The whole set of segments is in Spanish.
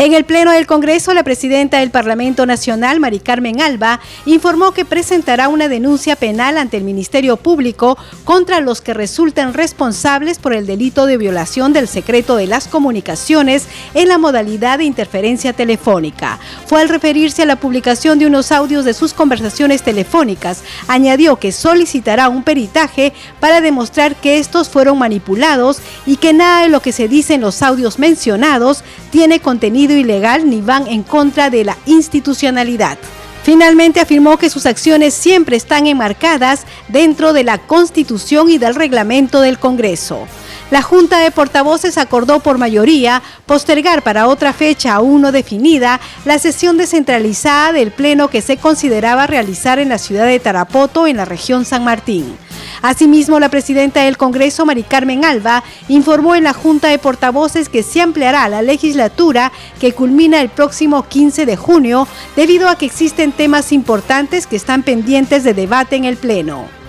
En el Pleno del Congreso, la presidenta del Parlamento Nacional, Mari Carmen Alba, informó que presentará una denuncia penal ante el Ministerio Público contra los que resulten responsables por el delito de violación del secreto de las comunicaciones en la modalidad de interferencia telefónica. Fue al referirse a la publicación de unos audios de sus conversaciones telefónicas, añadió que solicitará un peritaje para demostrar que estos fueron manipulados y que nada de lo que se dice en los audios mencionados tiene contenido ilegal ni van en contra de la institucionalidad. Finalmente afirmó que sus acciones siempre están enmarcadas dentro de la Constitución y del reglamento del Congreso. La Junta de Portavoces acordó por mayoría postergar para otra fecha aún no definida la sesión descentralizada del Pleno que se consideraba realizar en la ciudad de Tarapoto, en la región San Martín. Asimismo, la presidenta del Congreso, Mari Carmen Alba, informó en la Junta de Portavoces que se ampliará la legislatura que culmina el próximo 15 de junio debido a que existen temas importantes que están pendientes de debate en el Pleno.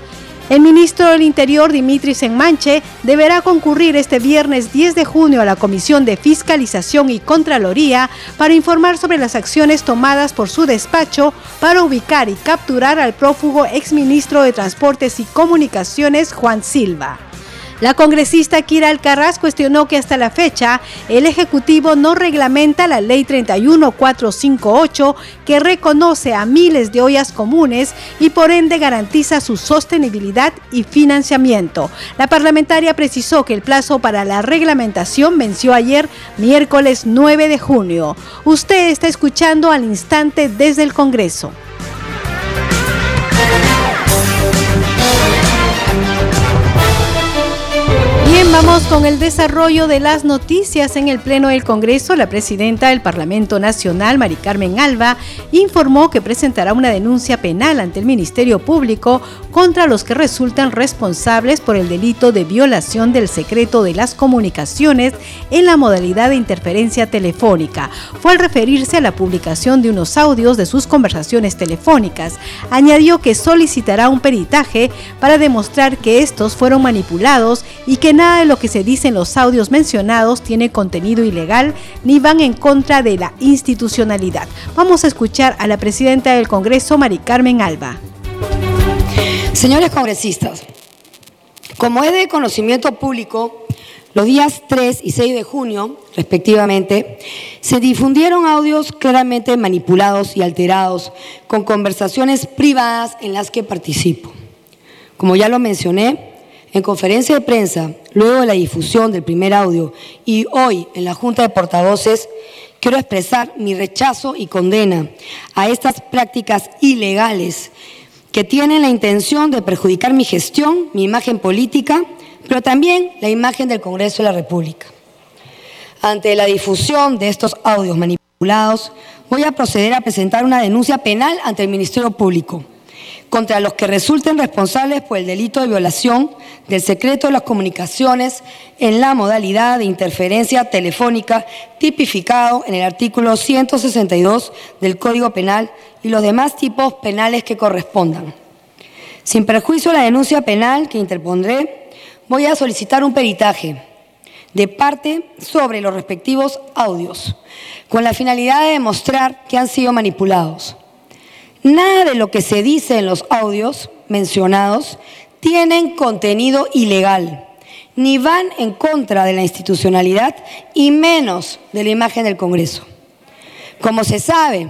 El ministro del Interior, Dimitri Senmanche, deberá concurrir este viernes 10 de junio a la Comisión de Fiscalización y Contraloría para informar sobre las acciones tomadas por su despacho para ubicar y capturar al prófugo exministro de Transportes y Comunicaciones, Juan Silva. La congresista Kira Alcaraz cuestionó que hasta la fecha el Ejecutivo no reglamenta la Ley 31458 que reconoce a miles de ollas comunes y por ende garantiza su sostenibilidad y financiamiento. La parlamentaria precisó que el plazo para la reglamentación venció ayer, miércoles 9 de junio. Usted está escuchando al instante desde el Congreso. Vamos con el desarrollo de las noticias en el Pleno del Congreso. La presidenta del Parlamento Nacional, Mari Carmen Alba, informó que presentará una denuncia penal ante el Ministerio Público contra los que resultan responsables por el delito de violación del secreto de las comunicaciones en la modalidad de interferencia telefónica. Fue al referirse a la publicación de unos audios de sus conversaciones telefónicas. Añadió que solicitará un peritaje para demostrar que estos fueron manipulados y que nada lo que se dice en los audios mencionados tiene contenido ilegal ni van en contra de la institucionalidad. Vamos a escuchar a la presidenta del Congreso, Mari Carmen Alba. Señores congresistas, como es de conocimiento público, los días 3 y 6 de junio, respectivamente, se difundieron audios claramente manipulados y alterados con conversaciones privadas en las que participo. Como ya lo mencioné, en conferencia de prensa, luego de la difusión del primer audio y hoy en la Junta de Portavoces, quiero expresar mi rechazo y condena a estas prácticas ilegales que tienen la intención de perjudicar mi gestión, mi imagen política, pero también la imagen del Congreso de la República. Ante la difusión de estos audios manipulados, voy a proceder a presentar una denuncia penal ante el Ministerio Público contra los que resulten responsables por el delito de violación del secreto de las comunicaciones en la modalidad de interferencia telefónica tipificado en el artículo 162 del Código Penal y los demás tipos penales que correspondan. Sin perjuicio de la denuncia penal que interpondré, voy a solicitar un peritaje de parte sobre los respectivos audios, con la finalidad de demostrar que han sido manipulados. Nada de lo que se dice en los audios mencionados tienen contenido ilegal, ni van en contra de la institucionalidad y menos de la imagen del Congreso. Como se sabe,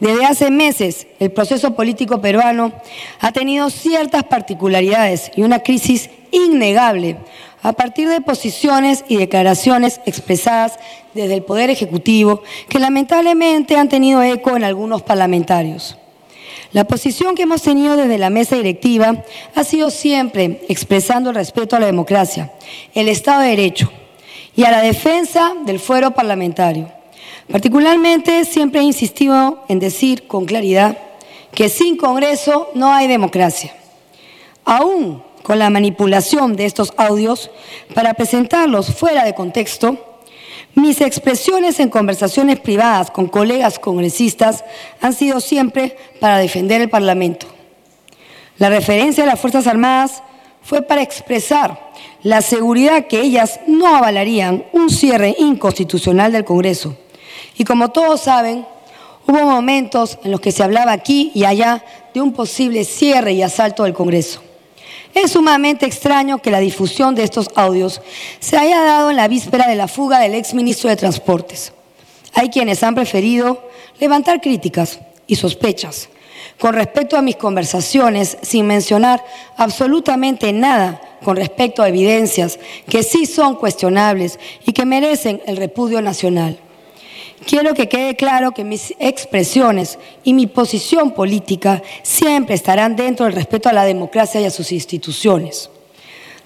desde hace meses el proceso político peruano ha tenido ciertas particularidades y una crisis innegable a partir de posiciones y declaraciones expresadas desde el Poder Ejecutivo que lamentablemente han tenido eco en algunos parlamentarios. La posición que hemos tenido desde la mesa directiva ha sido siempre expresando el respeto a la democracia, el Estado de Derecho y a la defensa del fuero parlamentario. Particularmente siempre he insistido en decir con claridad que sin Congreso no hay democracia. Aún con la manipulación de estos audios para presentarlos fuera de contexto, mis expresiones en conversaciones privadas con colegas congresistas han sido siempre para defender el Parlamento. La referencia a las Fuerzas Armadas fue para expresar la seguridad que ellas no avalarían un cierre inconstitucional del Congreso. Y como todos saben, hubo momentos en los que se hablaba aquí y allá de un posible cierre y asalto del Congreso. Es sumamente extraño que la difusión de estos audios se haya dado en la víspera de la fuga del exministro de Transportes. Hay quienes han preferido levantar críticas y sospechas con respecto a mis conversaciones sin mencionar absolutamente nada con respecto a evidencias que sí son cuestionables y que merecen el repudio nacional. Quiero que quede claro que mis expresiones y mi posición política siempre estarán dentro del respeto a la democracia y a sus instituciones.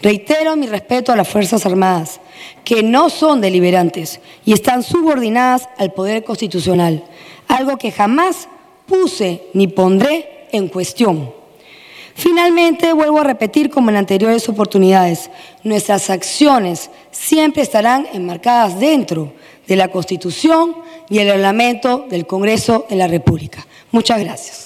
Reitero mi respeto a las Fuerzas Armadas, que no son deliberantes y están subordinadas al poder constitucional, algo que jamás puse ni pondré en cuestión. Finalmente, vuelvo a repetir como en anteriores oportunidades, nuestras acciones siempre estarán enmarcadas dentro de la Constitución y el reglamento del Congreso de la República. Muchas gracias.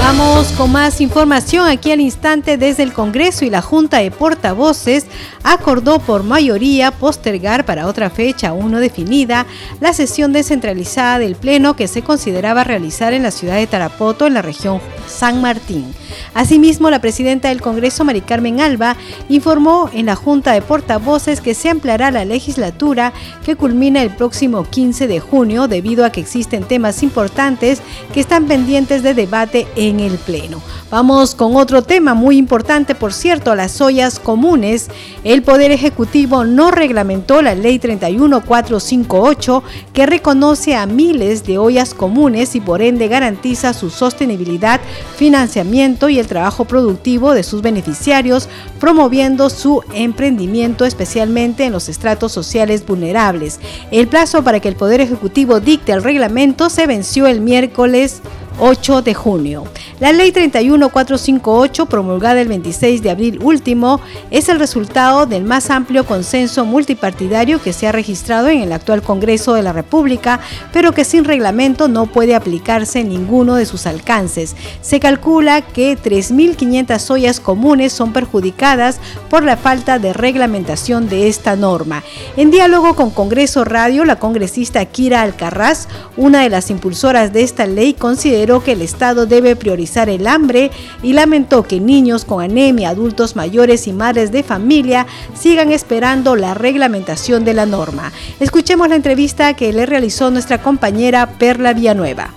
Vamos con más información aquí al instante desde el Congreso y la Junta de Portavoces acordó por mayoría postergar para otra fecha aún no definida la sesión descentralizada del Pleno que se consideraba realizar en la ciudad de Tarapoto, en la región San Martín. Asimismo, la presidenta del Congreso, Mari Carmen Alba, informó en la Junta de Portavoces que se ampliará la legislatura que culmina el próximo 15 de junio debido a que existen temas importantes que están pendientes de debate en el Pleno. Vamos con otro tema muy importante, por cierto, las ollas comunes. El Poder Ejecutivo no reglamentó la Ley 31458 que reconoce a miles de ollas comunes y por ende garantiza su sostenibilidad, financiamiento y el trabajo productivo de sus beneficiarios, promoviendo su emprendimiento especialmente en los estratos sociales vulnerables. El plazo para que el Poder Ejecutivo dicte el reglamento se venció el miércoles 8 de junio. La ley 31458, promulgada el 26 de abril último, es el resultado del más amplio consenso multipartidario que se ha registrado en el actual Congreso de la República, pero que sin reglamento no puede aplicarse ninguno de sus alcances. Se calcula que 3.500 ollas comunes son perjudicadas por la falta de reglamentación de esta norma. En diálogo con Congreso Radio, la congresista Kira Alcarraz, una de las impulsoras de esta ley, que el Estado debe priorizar el hambre y lamentó que niños con anemia, adultos mayores y madres de familia sigan esperando la reglamentación de la norma. Escuchemos la entrevista que le realizó nuestra compañera Perla Villanueva.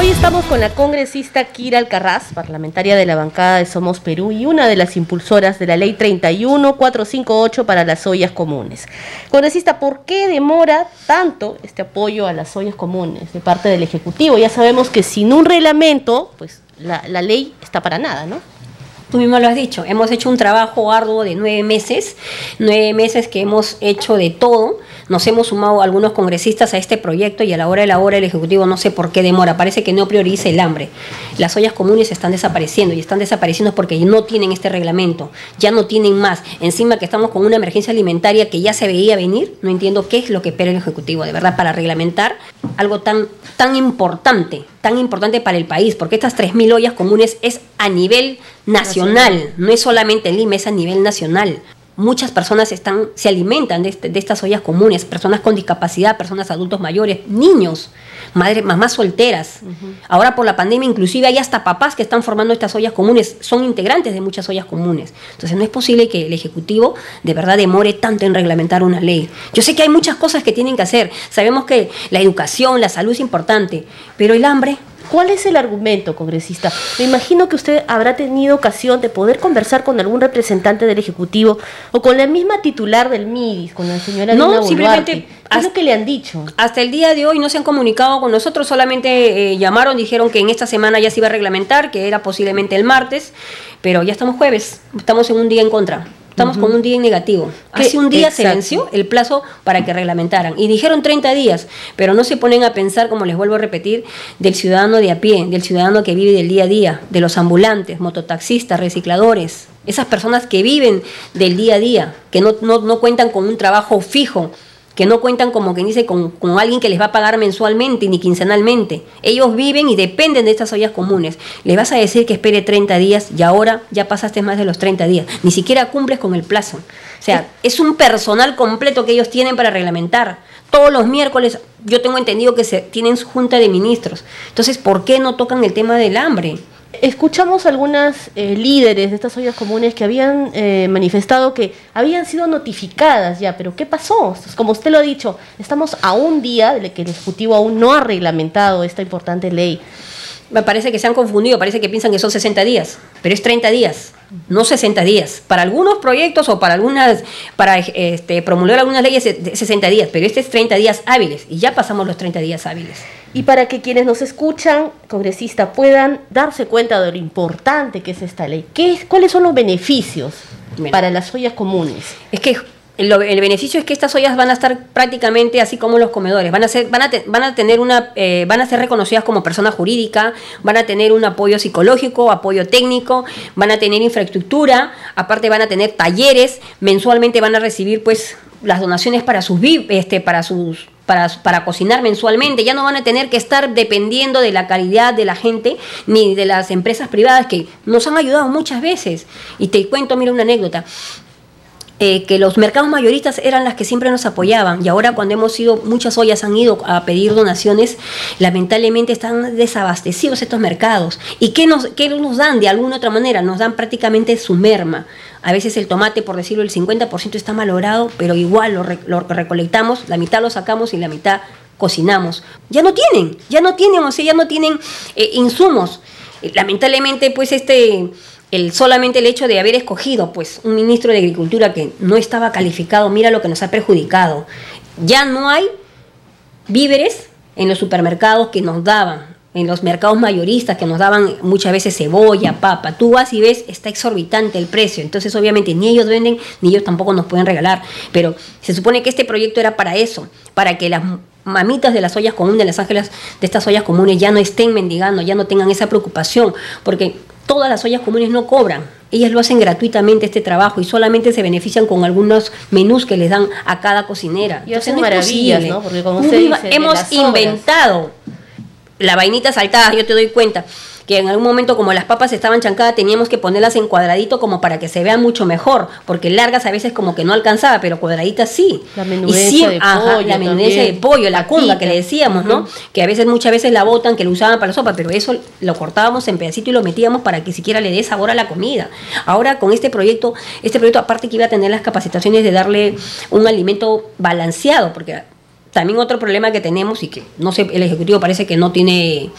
Hoy estamos con la congresista Kira Alcarraz, parlamentaria de la bancada de Somos Perú y una de las impulsoras de la ley 31458 para las ollas comunes. Congresista, ¿por qué demora tanto este apoyo a las ollas comunes de parte del Ejecutivo? Ya sabemos que sin un reglamento, pues la, la ley está para nada, ¿no? Tú mismo lo has dicho, hemos hecho un trabajo arduo de nueve meses, nueve meses que hemos hecho de todo nos hemos sumado algunos congresistas a este proyecto y a la hora de la hora el Ejecutivo no sé por qué demora, parece que no prioriza el hambre. Las ollas comunes están desapareciendo y están desapareciendo porque no tienen este reglamento, ya no tienen más. Encima que estamos con una emergencia alimentaria que ya se veía venir, no entiendo qué es lo que espera el Ejecutivo, de verdad, para reglamentar algo tan, tan importante, tan importante para el país, porque estas 3.000 ollas comunes es a nivel nacional, no es solamente en Lima, es a nivel nacional muchas personas están, se alimentan de, este, estas ollas comunes, personas con discapacidad, personas adultos mayores, niños, madres, mamás solteras. Ahora por la pandemia inclusive hay hasta papás que están formando estas ollas comunes, son integrantes de muchas ollas comunes. Entonces no es posible que el Ejecutivo de verdad demore tanto en reglamentar una ley. Yo sé que hay muchas cosas que tienen que hacer, sabemos que la educación, la salud es importante, pero el hambre ¿Cuál es el argumento, congresista? Me imagino que usted habrá tenido ocasión de poder conversar con algún representante del Ejecutivo o con la misma titular del MIDIS, con la señora No, simplemente... ¿Qué es lo que le han dicho? Hasta el día de hoy no se han comunicado con nosotros, solamente eh, llamaron, dijeron que en esta semana ya se iba a reglamentar, que era posiblemente el martes, pero ya estamos jueves, estamos en un día en contra. Estamos con un día en negativo. Hace un día se venció el plazo para que reglamentaran. Y dijeron 30 días, pero no se ponen a pensar, como les vuelvo a repetir, del ciudadano de a pie, del ciudadano que vive del día a día, de los ambulantes, mototaxistas, recicladores, esas personas que viven del día a día, que no, no, no cuentan con un trabajo fijo que no cuentan como quien dice con, alguien que les va a pagar mensualmente ni quincenalmente. Ellos viven y dependen de estas ollas comunes. Le vas a decir que espere 30 días y ahora ya pasaste más de los 30 días. Ni siquiera cumples con el plazo. O sea, es un personal completo que ellos tienen para reglamentar. Todos los miércoles, yo tengo entendido que se tienen su junta de ministros. Entonces, ¿por qué no tocan el tema del hambre? Escuchamos algunas eh, líderes de estas ollas comunes que habían eh, manifestado que habían sido notificadas ya, pero ¿qué pasó? Como usted lo ha dicho, estamos a un día de que el Ejecutivo aún no ha reglamentado esta importante ley. Me parece que se han confundido, parece que piensan que son 60 días, pero es 30 días, no 60 días. Para algunos proyectos o para algunas, para este, promulgar algunas leyes es 60 días, pero este es 30 días hábiles y ya pasamos los 30 días hábiles y para que quienes nos escuchan, congresistas, puedan darse cuenta de lo importante que es esta ley. ¿Qué, ¿Cuáles son los beneficios para las ollas comunes? Es que el, beneficio es que estas ollas van a estar prácticamente así como los comedores, van a ser, van a, van a tener una, eh, van a ser reconocidas como persona jurídica, van a tener un apoyo psicológico, apoyo técnico, van a tener infraestructura, aparte van a tener talleres, mensualmente van a recibir pues las donaciones para sus este, para sus para, cocinar mensualmente, ya no van a tener que estar dependiendo de la calidad de la gente ni de las empresas privadas que nos han ayudado muchas veces. Y te cuento, mira una anécdota. Eh, que los mercados mayoristas eran las que siempre nos apoyaban y ahora cuando hemos ido, muchas ollas han ido a pedir donaciones, lamentablemente están desabastecidos estos mercados. ¿Y qué nos, nos dan de alguna otra manera? Nos dan prácticamente su merma. A veces el tomate, por decirlo, el 50% está malogrado, pero igual lo, recolectamos, la mitad lo sacamos y la mitad cocinamos. Ya no tienen, ya no tienen, o sea, ya no tienen eh, insumos. Lamentablemente, pues este el solamente el hecho de haber escogido pues un ministro de Agricultura que no estaba calificado, mira lo que nos ha perjudicado. Ya no hay víveres en los supermercados que nos daban, en los mercados mayoristas que nos daban muchas veces cebolla, papa. Tú vas y ves, está exorbitante el precio. Entonces, obviamente, ni ellos venden, ni ellos tampoco nos pueden regalar. Pero se supone que este proyecto era para eso, para que las mamitas de las ollas comunes, de las ángeles de estas ollas comunes, ya no estén mendigando, ya no tengan esa preocupación. Porque todas las ollas comunes no cobran. Ellas lo hacen gratuitamente este trabajo y solamente se benefician con algunos menús que les dan a cada cocinera. Y hacen maravillas, ¿no? Porque como usted dice, hemos inventado la vainita saltada, yo te doy cuenta que en algún momento como las papas estaban chancadas teníamos que ponerlas en cuadradito como para que se vean mucho mejor, porque largas a veces como que no alcanzaba, pero cuadraditas sí. La menudencia de pollo. La menudencia de pollo, la, cunga que le decíamos, ¿no? Que a veces muchas veces la botan, que lo usaban para la sopa, pero eso lo cortábamos en pedacito y lo metíamos para que siquiera le dé sabor a la comida. Ahora con este proyecto, este proyecto aparte que iba a tener las capacitaciones de darle un alimento balanceado, porque también otro problema que tenemos y que no sé, el ejecutivo parece que no tiene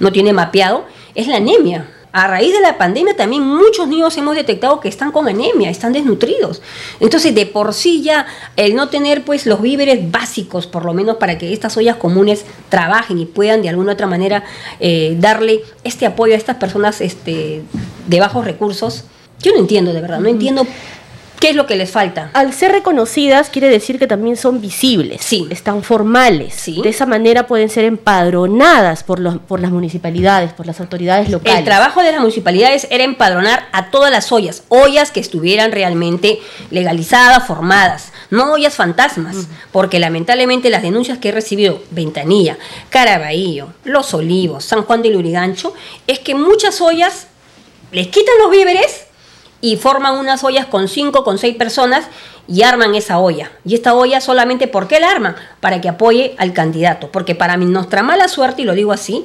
no tiene mapeado es la anemia. A raíz de la pandemia también muchos niños hemos detectado que están con anemia, están desnutridos. Entonces, de por sí ya el no tener pues los víveres básicos, por lo menos para que estas ollas comunes trabajen y puedan de alguna otra manera eh, darle este apoyo a estas personas este, de bajos recursos, yo no entiendo de verdad, no entiendo ¿Qué es lo que les falta? Al ser reconocidas quiere decir que también son visibles, sí. están formales. Sí. De esa manera pueden ser empadronadas por, los, por las municipalidades, por las autoridades locales. El trabajo de las municipalidades era empadronar a todas las ollas, ollas que estuvieran realmente legalizadas, formadas, no ollas fantasmas, porque lamentablemente las denuncias que he recibido, Ventanilla, Caraballo, Los Olivos, San Juan de Lurigancho, es que muchas ollas les quitan los víveres y forman unas ollas con cinco, con seis personas y arman esa olla. Y esta olla solamente, ¿por qué la arman? Para que apoye al candidato. Porque para nuestra mala suerte, y lo digo así,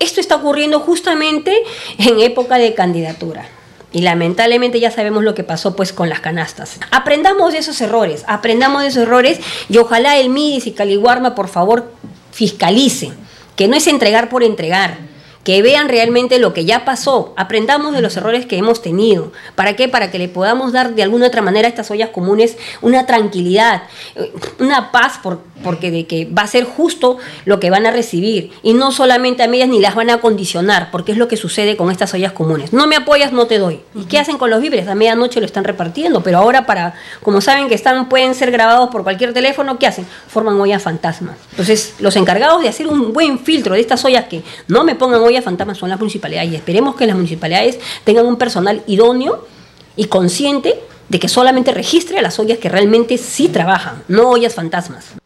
esto está ocurriendo justamente en época de candidatura. Y lamentablemente ya sabemos lo que pasó pues con las canastas. Aprendamos de esos errores, aprendamos de esos errores y ojalá el MIDIS y Caliguarma por favor fiscalicen, que no es entregar por entregar que vean realmente lo que ya pasó, aprendamos de los errores que hemos tenido. ¿Para qué? Para que le podamos dar de alguna otra manera a estas ollas comunes una tranquilidad, eh, una paz, por, porque de que va a ser justo lo que van a recibir y no solamente a medias ni las van a condicionar, porque es lo que sucede con estas ollas comunes. No me apoyas, no te doy. ¿Y qué hacen con los víveres? A medianoche lo están repartiendo, pero ahora para, como saben que están, pueden ser grabados por cualquier teléfono, ¿qué hacen? Forman ollas fantasmas. Entonces, los encargados de hacer un buen filtro de estas ollas que no me pongan ollas fantasmas son las municipalidades y esperemos que las municipalidades tengan un personal idóneo y consciente de que solamente registre a las ollas que realmente sí trabajan, no ollas fantasmas.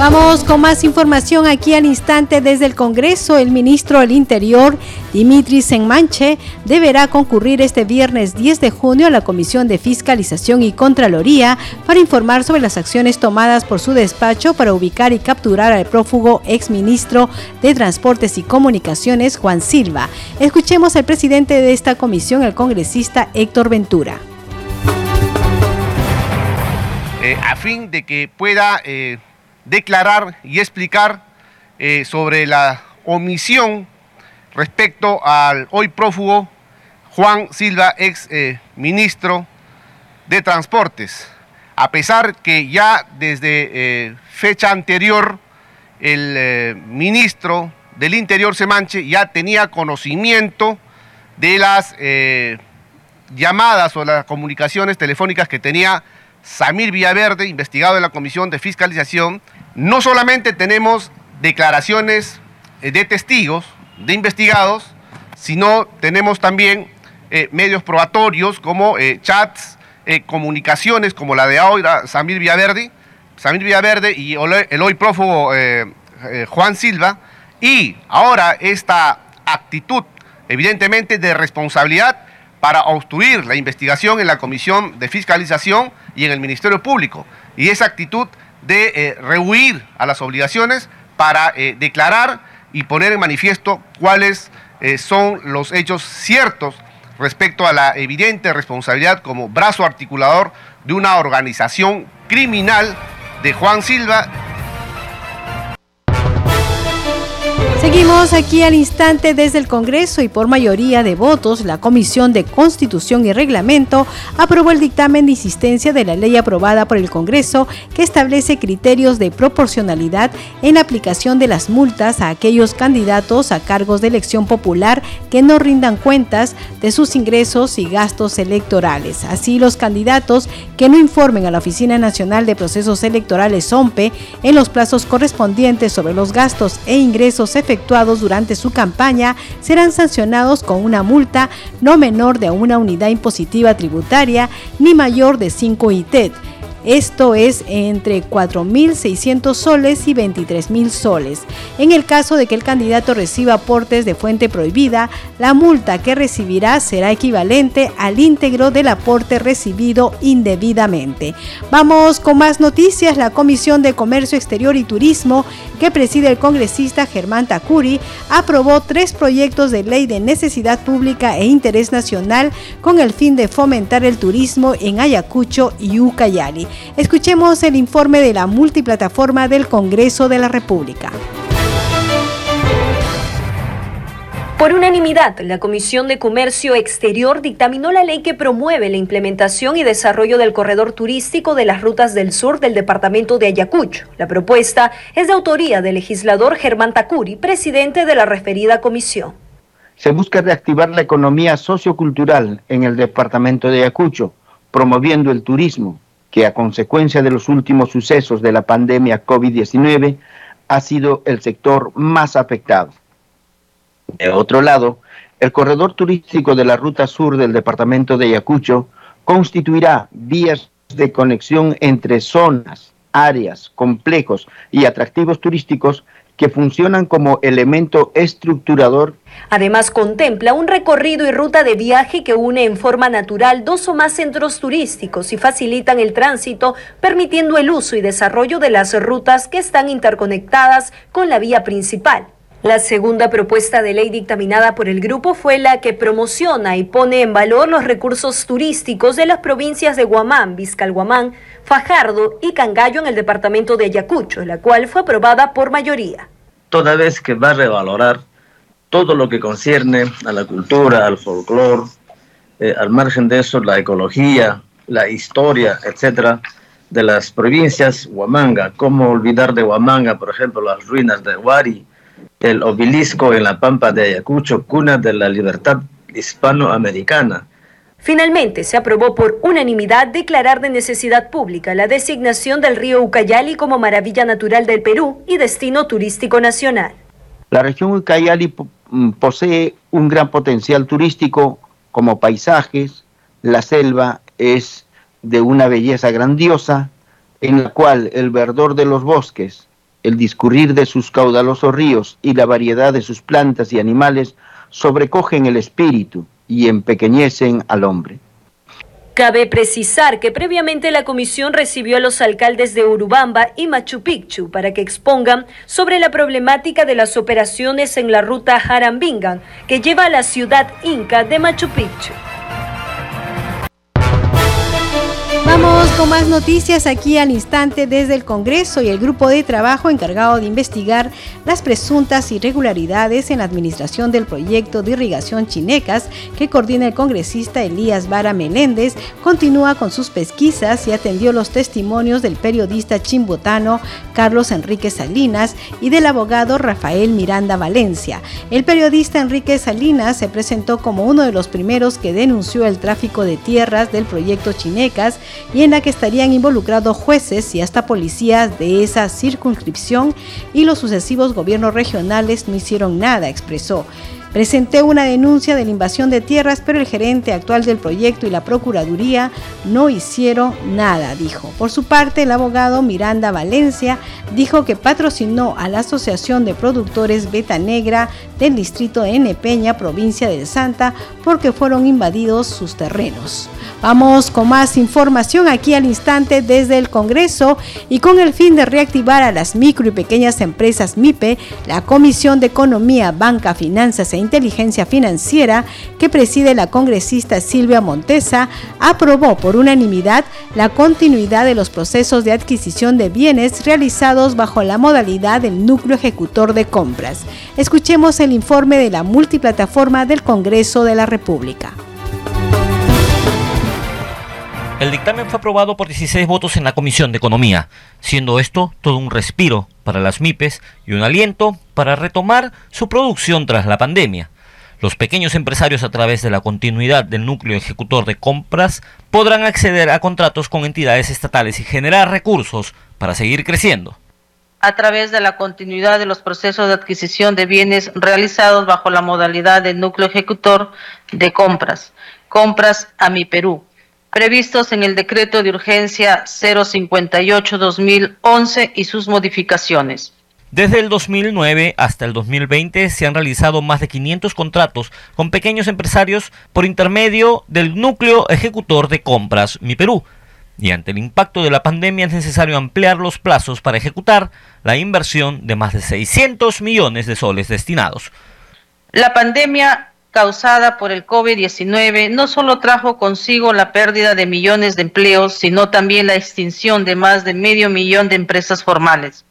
Vamos con más información aquí al instante desde el Congreso. El ministro del Interior, Dimitri Senmanche, deberá concurrir este viernes 10 de junio a la Comisión de Fiscalización y Contraloría para informar sobre las acciones tomadas por su despacho para ubicar y capturar al prófugo exministro de Transportes y Comunicaciones, Juan Silva. Escuchemos al presidente de esta comisión, el congresista Héctor Ventura. Eh, a fin de que pueda... Eh declarar y explicar eh, sobre la omisión respecto al hoy prófugo Juan Silva, ex eh, ministro de Transportes. A pesar que ya desde eh, fecha anterior el ministro del Interior Semanche ya tenía conocimiento de las llamadas o las comunicaciones telefónicas que tenía Samir Villaverde, investigado en la Comisión de Fiscalización, no solamente tenemos declaraciones eh, de testigos, de investigados, sino tenemos también eh, medios probatorios como eh, chats, comunicaciones como la de ahora Samir Villaverde, Samir Villaverde y el hoy prófugo Juan Silva, y ahora esta actitud evidentemente de responsabilidad para obstruir la investigación en la Comisión de Fiscalización y en el Ministerio Público. Y esa actitud de eh, rehuir a las obligaciones para eh, declarar y poner en manifiesto cuáles eh, son los hechos ciertos respecto a la evidente responsabilidad como brazo articulador de una organización criminal de Juan Silva Seguimos aquí al instante desde el Congreso y por mayoría de votos, la Comisión de Constitución y Reglamento aprobó el dictamen de insistencia de la ley aprobada por el Congreso que establece criterios de proporcionalidad en la aplicación de las multas a aquellos candidatos a cargos de elección popular que no rindan cuentas de sus ingresos y gastos electorales. Así, los candidatos que no informen a la Oficina Nacional de Procesos Electorales OMPE en los plazos correspondientes sobre los gastos e ingresos efectivos durante su campaña serán sancionados con una multa no menor de una unidad impositiva tributaria ni mayor de 5 ITED esto es entre 4.600 soles y 23.000 soles. En el caso de que el candidato reciba aportes de fuente prohibida, la multa que recibirá será equivalente al íntegro del aporte recibido indebidamente. Vamos con más noticias. La Comisión de Comercio Exterior y Turismo, que preside el congresista Germán Takuri, aprobó tres proyectos de ley de necesidad pública e interés nacional con el fin de fomentar el turismo en Ayacucho y Ucayali. Escuchemos el informe de la multiplataforma del Congreso de la República. Por unanimidad, la Comisión de Comercio Exterior dictaminó la ley que promueve la implementación y desarrollo del corredor turístico de las rutas del sur del departamento de Ayacucho. La propuesta es de autoría del legislador Germán Tacuri, presidente de la referida comisión. Se busca reactivar la economía sociocultural en el departamento de Ayacucho, promoviendo el turismo, que a consecuencia de los últimos sucesos de la pandemia COVID-19 ha sido el sector más afectado. De otro lado, el corredor turístico de la ruta sur del departamento de Ayacucho constituirá vías de conexión entre zonas, áreas, complejos y atractivos turísticos que funcionan como elemento estructurador. Además, contempla un recorrido y ruta de viaje que une en forma natural dos o más centros turísticos y facilitan el tránsito, permitiendo el uso y desarrollo de las rutas que están interconectadas con la vía principal. La segunda propuesta de ley dictaminada por el grupo fue la que promociona y pone en valor los recursos turísticos de las provincias de Guamán, Vizcalguamán, Fajardo y Cangallo en el departamento de Ayacucho, la cual fue aprobada por mayoría. toda vez que va a revalorar todo lo que concierne a la cultura, al folclore, eh, al margen de eso, la ecología, la historia, etcétera, de las provincias Huamanga. ¿Cómo olvidar de Huamanga, por ejemplo, las ruinas de Huari, el obelisco en la pampa de Ayacucho, cuna de la libertad hispanoamericana? Finalmente, se aprobó por unanimidad declarar de necesidad pública la designación del río Ucayali como maravilla natural del Perú y destino turístico nacional. La región Ucayali mm, posee un gran potencial turístico como paisajes, la selva es de una belleza grandiosa, en la cual el verdor de los bosques, el discurrir de sus caudalosos ríos y la variedad de sus plantas y animales sobrecogen el espíritu y empequeñecen al hombre. Cabe precisar que previamente la comisión recibió a los alcaldes de Urubamba y Machu Picchu para que expongan sobre la problemática de las operaciones en la ruta Harambingan que lleva a la ciudad inca de Machu Picchu. Más noticias aquí al instante desde el Congreso y el grupo de trabajo encargado de investigar las presuntas irregularidades en la administración del proyecto de irrigación Chinecas que coordina el congresista Elías Vara Meléndez continúa con sus pesquisas y atendió los testimonios del periodista chimbotano Carlos Enrique Salinas y del abogado Rafael Miranda Valencia. El periodista Enrique Salinas se presentó como uno de los primeros que denunció el tráfico de tierras del proyecto Chinecas y en la estarían involucrados jueces y hasta policías de esa circunscripción y los sucesivos gobiernos regionales no hicieron nada, expresó. Presenté una denuncia de la invasión de tierras, pero el gerente actual del proyecto y la Procuraduría no hicieron nada, dijo. Por su parte, el abogado Miranda Valencia dijo que patrocinó a la Asociación de Productores Beta Negra del distrito de N. Peña, provincia del Santa, porque fueron invadidos sus terrenos. Vamos con más información aquí al instante desde el Congreso y con el fin de reactivar a las micro y pequeñas empresas MIPE, la Comisión de Economía, Banca, Finanzas e Inteligencia Financiera, que preside la congresista Silvia Montesa, aprobó por unanimidad la continuidad de los procesos de adquisición de bienes realizados bajo la modalidad del núcleo ejecutor de compras. Escuchemos el informe de la multiplataforma del Congreso de la República. El dictamen fue aprobado por 16 votos en la Comisión de Economía, siendo esto todo un respiro para las MIPES y un aliento para retomar su producción tras la pandemia. Los pequeños empresarios a través de la continuidad del núcleo ejecutor de compras podrán acceder a contratos con entidades estatales y generar recursos para seguir creciendo. A través de la continuidad de los procesos de adquisición de bienes realizados bajo la modalidad del núcleo ejecutor de compras, compras a mi Perú, previstos en el decreto de urgencia 058-2011 y sus modificaciones. Desde el 2009 hasta el 2020 se han realizado más de 500 contratos con pequeños empresarios por intermedio del núcleo ejecutor de compras Mi Perú. Y ante el impacto de la pandemia es necesario ampliar los plazos para ejecutar la inversión de más de 600 millones de soles destinados. La pandemia causada por el COVID-19 no solo trajo consigo la pérdida de millones de empleos, sino también la extinción de más de medio millón de empresas formales.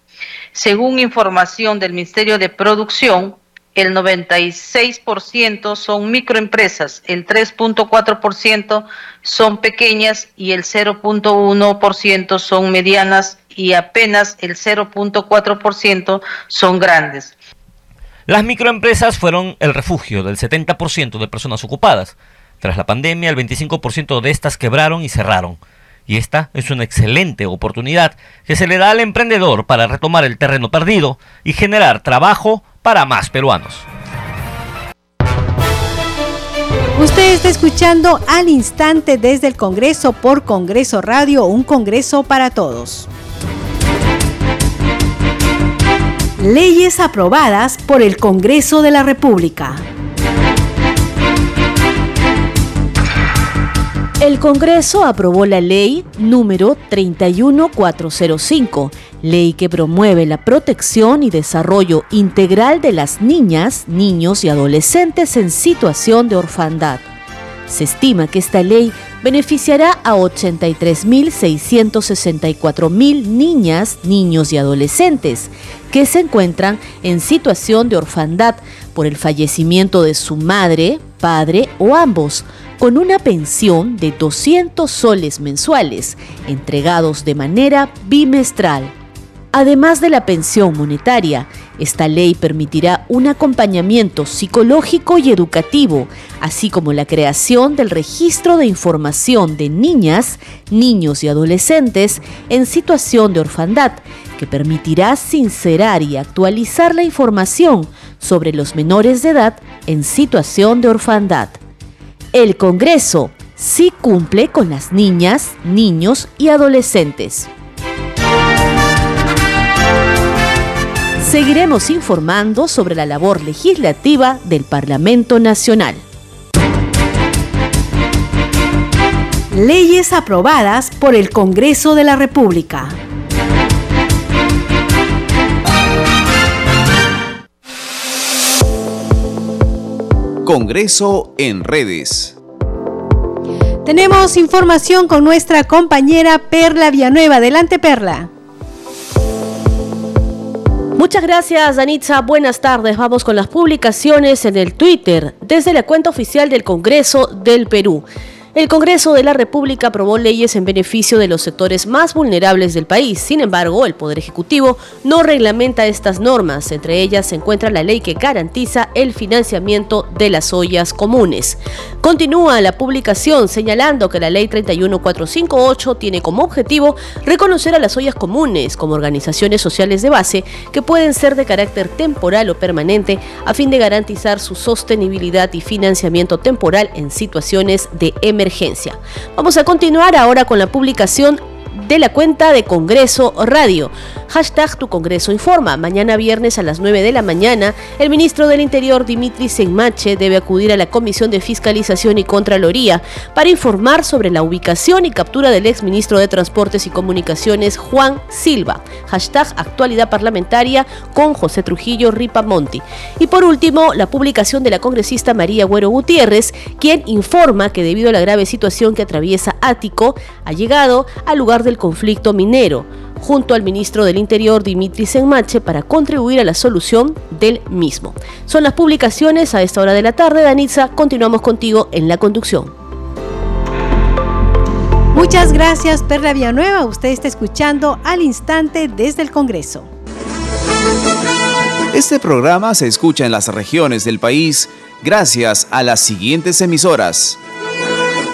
Según información del Ministerio de Producción, el 96% son microempresas, el 3.4% son pequeñas y el 0.1% son medianas y apenas el 0.4% son grandes. Las microempresas fueron el refugio del 70% de personas ocupadas. Tras la pandemia, el 25% de estas quebraron y cerraron. Y esta es una excelente oportunidad que se le da al emprendedor para retomar el terreno perdido y generar trabajo para más peruanos. Usted está escuchando al instante desde el Congreso por Congreso Radio, un Congreso para todos. Leyes aprobadas por el Congreso de la República. El Congreso aprobó la ley número 31405, ley que promueve la protección y desarrollo integral de las niñas, niños y adolescentes en situación de orfandad. Se estima que esta ley beneficiará a 83.664.000 niñas, niños y adolescentes que se encuentran en situación de orfandad por el fallecimiento de su madre, padre o ambos, con una pensión de 200 soles mensuales, entregados de manera bimestral. Además de la pensión monetaria, esta ley permitirá un acompañamiento psicológico y educativo, así como la creación del registro de información de niñas, niños y adolescentes en situación de orfandad, que permitirá sincerar y actualizar la información sobre los menores de edad en situación de orfandad. El Congreso sí cumple con las niñas, niños y adolescentes. Seguiremos informando sobre la labor legislativa del Parlamento Nacional. Leyes aprobadas por el Congreso de la República. Congreso en redes. Tenemos información con nuestra compañera Perla Villanueva. Adelante, Perla. Muchas gracias, Danitza. Buenas tardes. Vamos con las publicaciones en el Twitter desde la cuenta oficial del Congreso del Perú. El Congreso de la República aprobó leyes en beneficio de los sectores más vulnerables del país. Sin embargo, el Poder Ejecutivo no reglamenta estas normas. Entre ellas se encuentra la ley que garantiza el financiamiento de las ollas comunes. Continúa la publicación señalando que la ley 31458 tiene como objetivo reconocer a las ollas comunes como organizaciones sociales de base que pueden ser de carácter temporal o permanente a fin de garantizar su sostenibilidad y financiamiento temporal en situaciones de emergencia Vamos a continuar ahora con la publicación de la cuenta de Congreso Radio. Hashtag Tu Congreso Informa. Mañana viernes a las 9 de la mañana, el ministro del Interior, Dimitri Senmache, debe acudir a la Comisión de Fiscalización y Contraloría para informar sobre la ubicación y captura del ex ministro de Transportes y Comunicaciones, Juan Silva. Hashtag Actualidad Parlamentaria con José Trujillo Ripamonti. Y por último, la publicación de la congresista María Güero Gutiérrez, quien informa que debido a la grave situación que atraviesa Ático, ha llegado al lugar del conflicto minero junto al ministro del Interior Dimitri Senmache para contribuir a la solución del mismo. Son las publicaciones a esta hora de la tarde, Danitza. Continuamos contigo en la conducción. Muchas gracias, Perla Villanueva. Usted está escuchando al instante desde el Congreso. Este programa se escucha en las regiones del país gracias a las siguientes emisoras.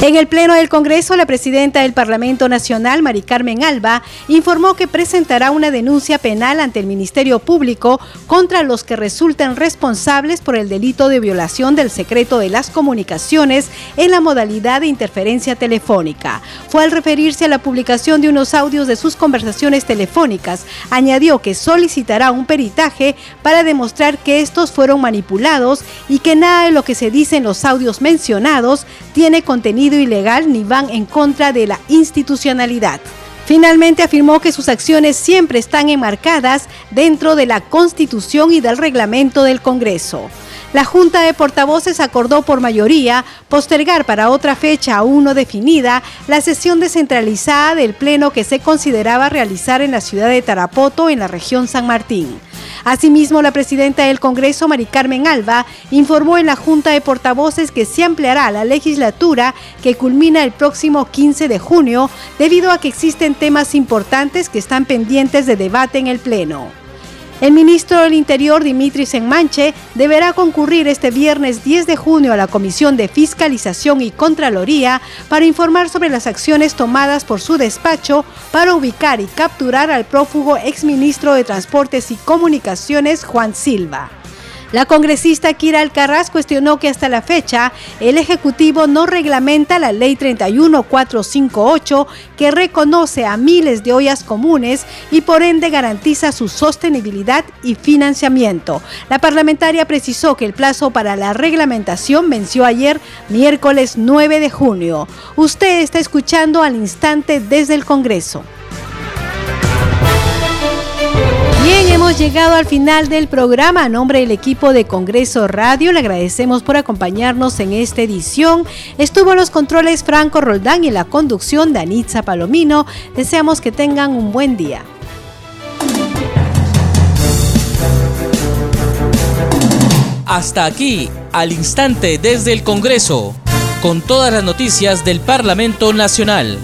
En el Pleno del Congreso, la presidenta del Parlamento Nacional, Mari Carmen Alba, informó que presentará una denuncia penal ante el Ministerio Público contra los que resulten responsables por el delito de violación del secreto de las comunicaciones en la modalidad de interferencia telefónica. Fue al referirse a la publicación de unos audios de sus conversaciones telefónicas, añadió que solicitará un peritaje para demostrar que estos fueron manipulados y que nada de lo que se dice en los audios mencionados tiene contenido ilegal ni van en contra de la institucionalidad. Finalmente afirmó que sus acciones siempre están enmarcadas dentro de la Constitución y del reglamento del Congreso. La Junta de Portavoces acordó por mayoría postergar para otra fecha aún no definida la sesión descentralizada del Pleno que se consideraba realizar en la ciudad de Tarapoto, en la región San Martín. Asimismo, la presidenta del Congreso, Mari Carmen Alba, informó en la Junta de Portavoces que se ampliará la legislatura que culmina el próximo 15 de junio debido a que existen temas importantes que están pendientes de debate en el Pleno. El ministro del Interior, Dimitri Senmanche, deberá concurrir este viernes 10 de junio a la Comisión de Fiscalización y Contraloría para informar sobre las acciones tomadas por su despacho para ubicar y capturar al prófugo exministro de Transportes y Comunicaciones, Juan Silva. La congresista Kira Alcaraz cuestionó que hasta la fecha el Ejecutivo no reglamenta la Ley 31458 que reconoce a miles de ollas comunes y por ende garantiza su sostenibilidad y financiamiento. La parlamentaria precisó que el plazo para la reglamentación venció ayer, miércoles 9 de junio. Usted está escuchando al instante desde el Congreso. Hemos llegado al final del programa. A nombre del equipo de Congreso Radio, le agradecemos por acompañarnos en esta edición. Estuvo en los controles Franco Roldán y en la conducción de Palomino. Deseamos que tengan un buen día. Hasta aquí, al instante desde el Congreso, con todas las noticias del Parlamento Nacional.